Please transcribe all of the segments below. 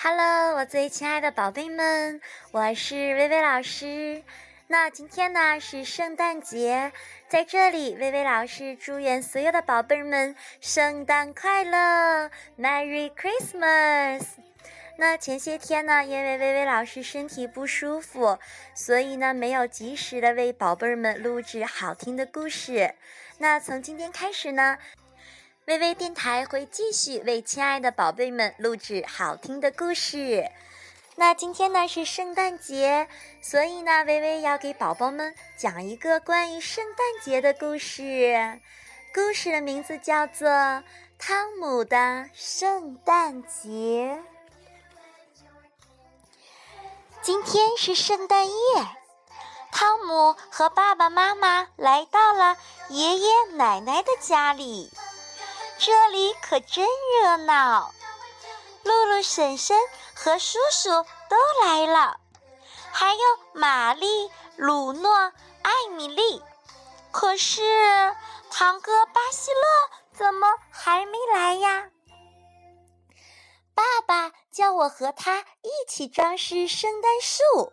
Hello，我最亲爱的宝贝们，我是薇薇老师。那今天呢是圣诞节，在这里，薇薇老师祝愿所有的宝贝们圣诞快乐，Merry Christmas。那前些天呢，因为薇薇老师身体不舒服，所以呢没有及时的为宝贝们录制好听的故事。那从今天开始呢。微微电台会继续为亲爱的宝贝们录制好听的故事。那今天呢是圣诞节，所以呢，微微要给宝宝们讲一个关于圣诞节的故事。故事的名字叫做《汤姆的圣诞节》。今天是圣诞夜，汤姆和爸爸妈妈来到了爷爷奶奶的家里。这里可真热闹，露露婶婶和叔叔都来了，还有玛丽、鲁诺、艾米丽。可是堂哥巴西勒怎么还没来呀？爸爸叫我和他一起装饰圣诞树。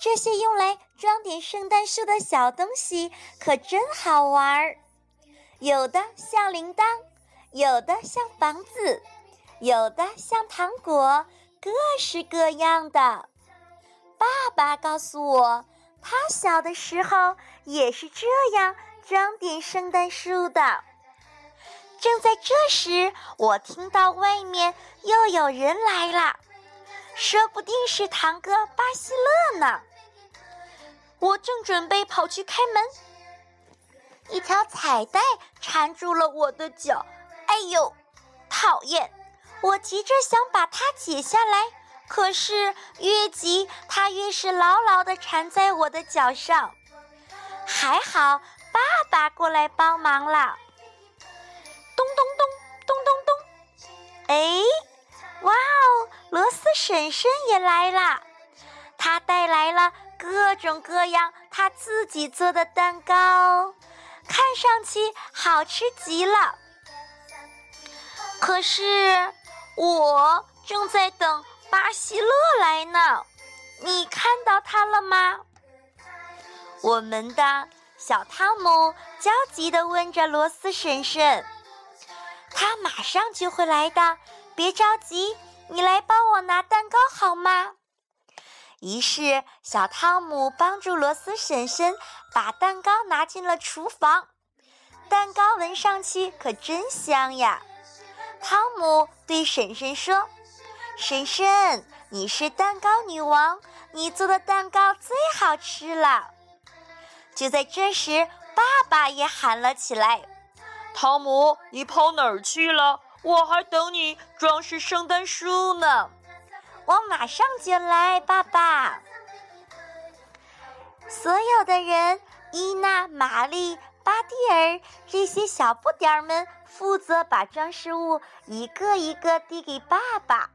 这些用来装点圣诞树的小东西可真好玩儿。有的像铃铛，有的像房子，有的像糖果，各式各样的。爸爸告诉我，他小的时候也是这样装点圣诞树的。正在这时，我听到外面又有人来了，说不定是堂哥巴西勒呢。我正准备跑去开门。一条彩带缠住了我的脚，哎呦，讨厌！我急着想把它解下来，可是越急，它越是牢牢地缠在我的脚上。还好爸爸过来帮忙了。咚咚咚，咚咚咚！哎，哇哦，罗斯婶婶也来了，她带来了各种各样她自己做的蛋糕。看上去好吃极了，可是我正在等巴西勒来呢。你看到他了吗？我们的小汤姆焦急地问着罗斯婶婶：“他马上就会来的，别着急，你来帮我拿蛋糕好吗？”于是，小汤姆帮助罗斯婶婶把蛋糕拿进了厨房。蛋糕闻上去可真香呀！汤姆对婶婶说：“婶婶，你是蛋糕女王，你做的蛋糕最好吃了。”就在这时，爸爸也喊了起来：“汤姆，你跑哪儿去了？我还等你装饰圣诞树呢。”我马上就来，爸爸。所有的人，伊娜、玛丽、巴蒂尔这些小不点儿们负责把装饰物一个一个递给爸爸。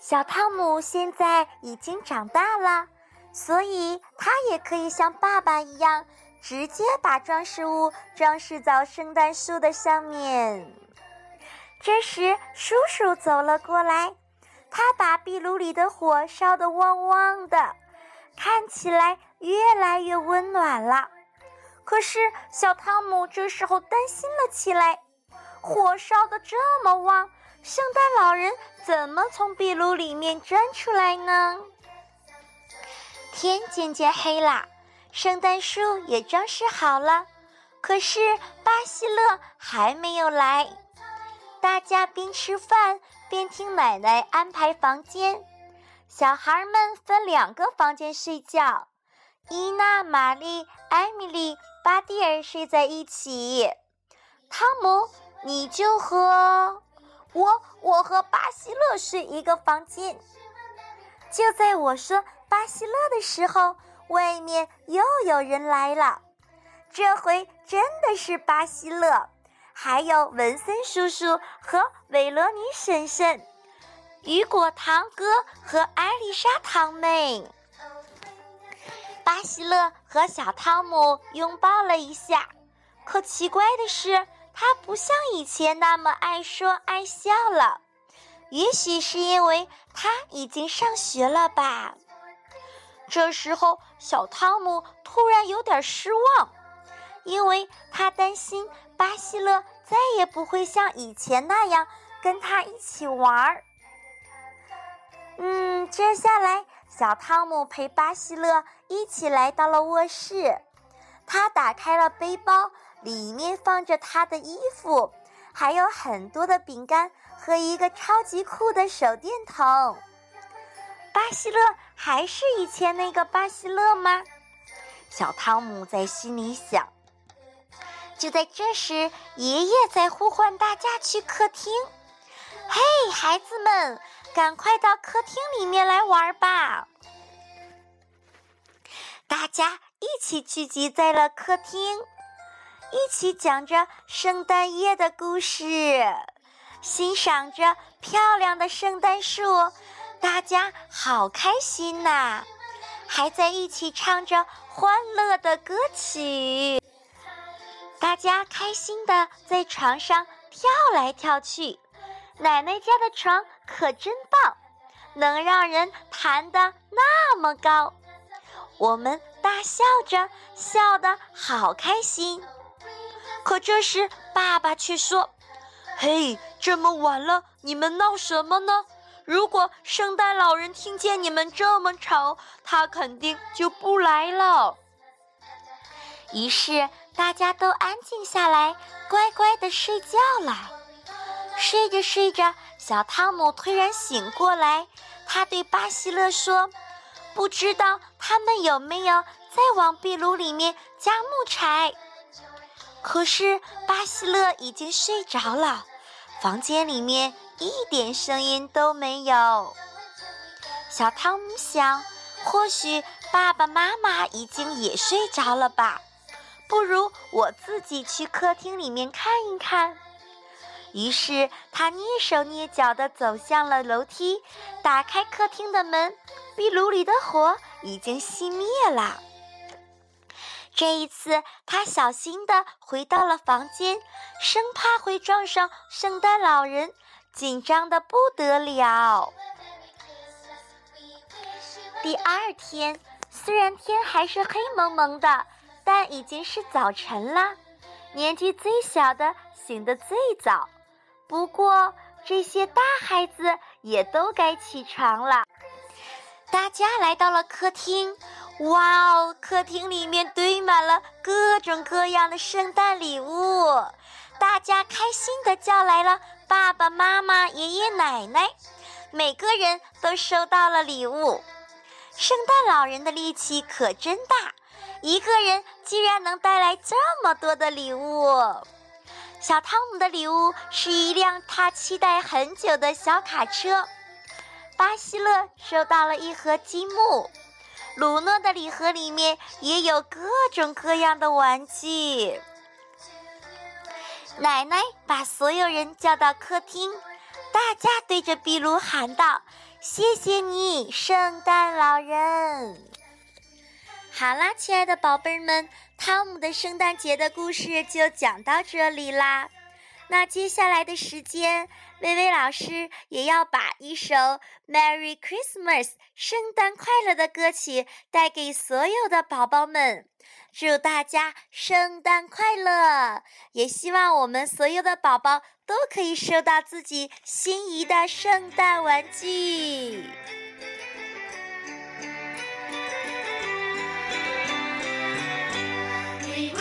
小汤姆现在已经长大了，所以他也可以像爸爸一样，直接把装饰物装饰到圣诞树的上面。这时，叔叔走了过来。他把壁炉里的火烧得旺旺的，看起来越来越温暖了。可是小汤姆这时候担心了起来：火烧得这么旺，圣诞老人怎么从壁炉里面钻出来呢？天渐渐黑了，圣诞树也装饰好了，可是巴西勒还没有来。大家边吃饭。边听奶奶安排房间，小孩们分两个房间睡觉。伊娜、玛丽、艾米丽、巴蒂尔睡在一起。汤姆，你就和我，我和巴西勒睡一个房间。就在我说巴西勒的时候，外面又有人来了。这回真的是巴西勒。还有文森叔叔和韦罗尼婶婶，雨果堂哥和艾丽莎堂妹。巴西勒和小汤姆拥抱了一下，可奇怪的是，他不像以前那么爱说爱笑了。也许是因为他已经上学了吧。这时候，小汤姆突然有点失望，因为他担心巴西勒再也不会像以前那样跟他一起玩儿。嗯，接下来，小汤姆陪巴西勒一起来到了卧室。他打开了背包，里面放着他的衣服，还有很多的饼干和一个超级酷的手电筒。巴西勒还是以前那个巴西勒吗？小汤姆在心里想。就在这时，爷爷在呼唤大家去客厅：“嘿，孩子们，赶快到客厅里面来玩吧！”大家一起聚集在了客厅，一起讲着圣诞夜的故事，欣赏着漂亮的圣诞树，大家好开心呐！还在一起唱着欢乐的歌曲，大家开心的在床上跳来跳去。奶奶家的床可真棒，能让人弹得那么高。我们大笑着，笑得好开心。可这时，爸爸却说：“嘿，这么晚了，你们闹什么呢？如果圣诞老人听见你们这么吵，他肯定就不来了。”于是，大家都安静下来，乖乖的睡觉了。睡着睡着，小汤姆突然醒过来，他对巴西勒说。不知道他们有没有再往壁炉里面加木柴？可是巴西勒已经睡着了，房间里面一点声音都没有。小汤姆想，或许爸爸妈妈已经也睡着了吧？不如我自己去客厅里面看一看。于是他蹑手蹑脚地走向了楼梯，打开客厅的门。壁炉里的火已经熄灭了。这一次，他小心地回到了房间，生怕会撞上圣诞老人，紧张的不得了。第二天，虽然天还是黑蒙蒙的，但已经是早晨了。年纪最小的醒得最早，不过这些大孩子也都该起床了。大家来到了客厅，哇哦！客厅里面堆满了各种各样的圣诞礼物，大家开心地叫来了爸爸妈妈、爷爷奶奶，每个人都收到了礼物。圣诞老人的力气可真大，一个人居然能带来这么多的礼物。小汤姆的礼物是一辆他期待很久的小卡车。巴西勒收到了一盒积木，鲁诺的礼盒里面也有各种各样的玩具。奶奶把所有人叫到客厅，大家对着壁炉喊道：“谢谢你，圣诞老人！”好啦，亲爱的宝贝儿们，汤姆的圣诞节的故事就讲到这里啦。那接下来的时间，薇薇老师也要把一首《Merry Christmas》圣诞快乐的歌曲带给所有的宝宝们，祝大家圣诞快乐！也希望我们所有的宝宝都可以收到自己心仪的圣诞玩具。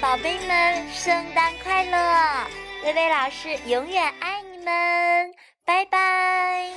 宝贝们，圣诞快乐！薇薇老师永远爱你们，拜拜。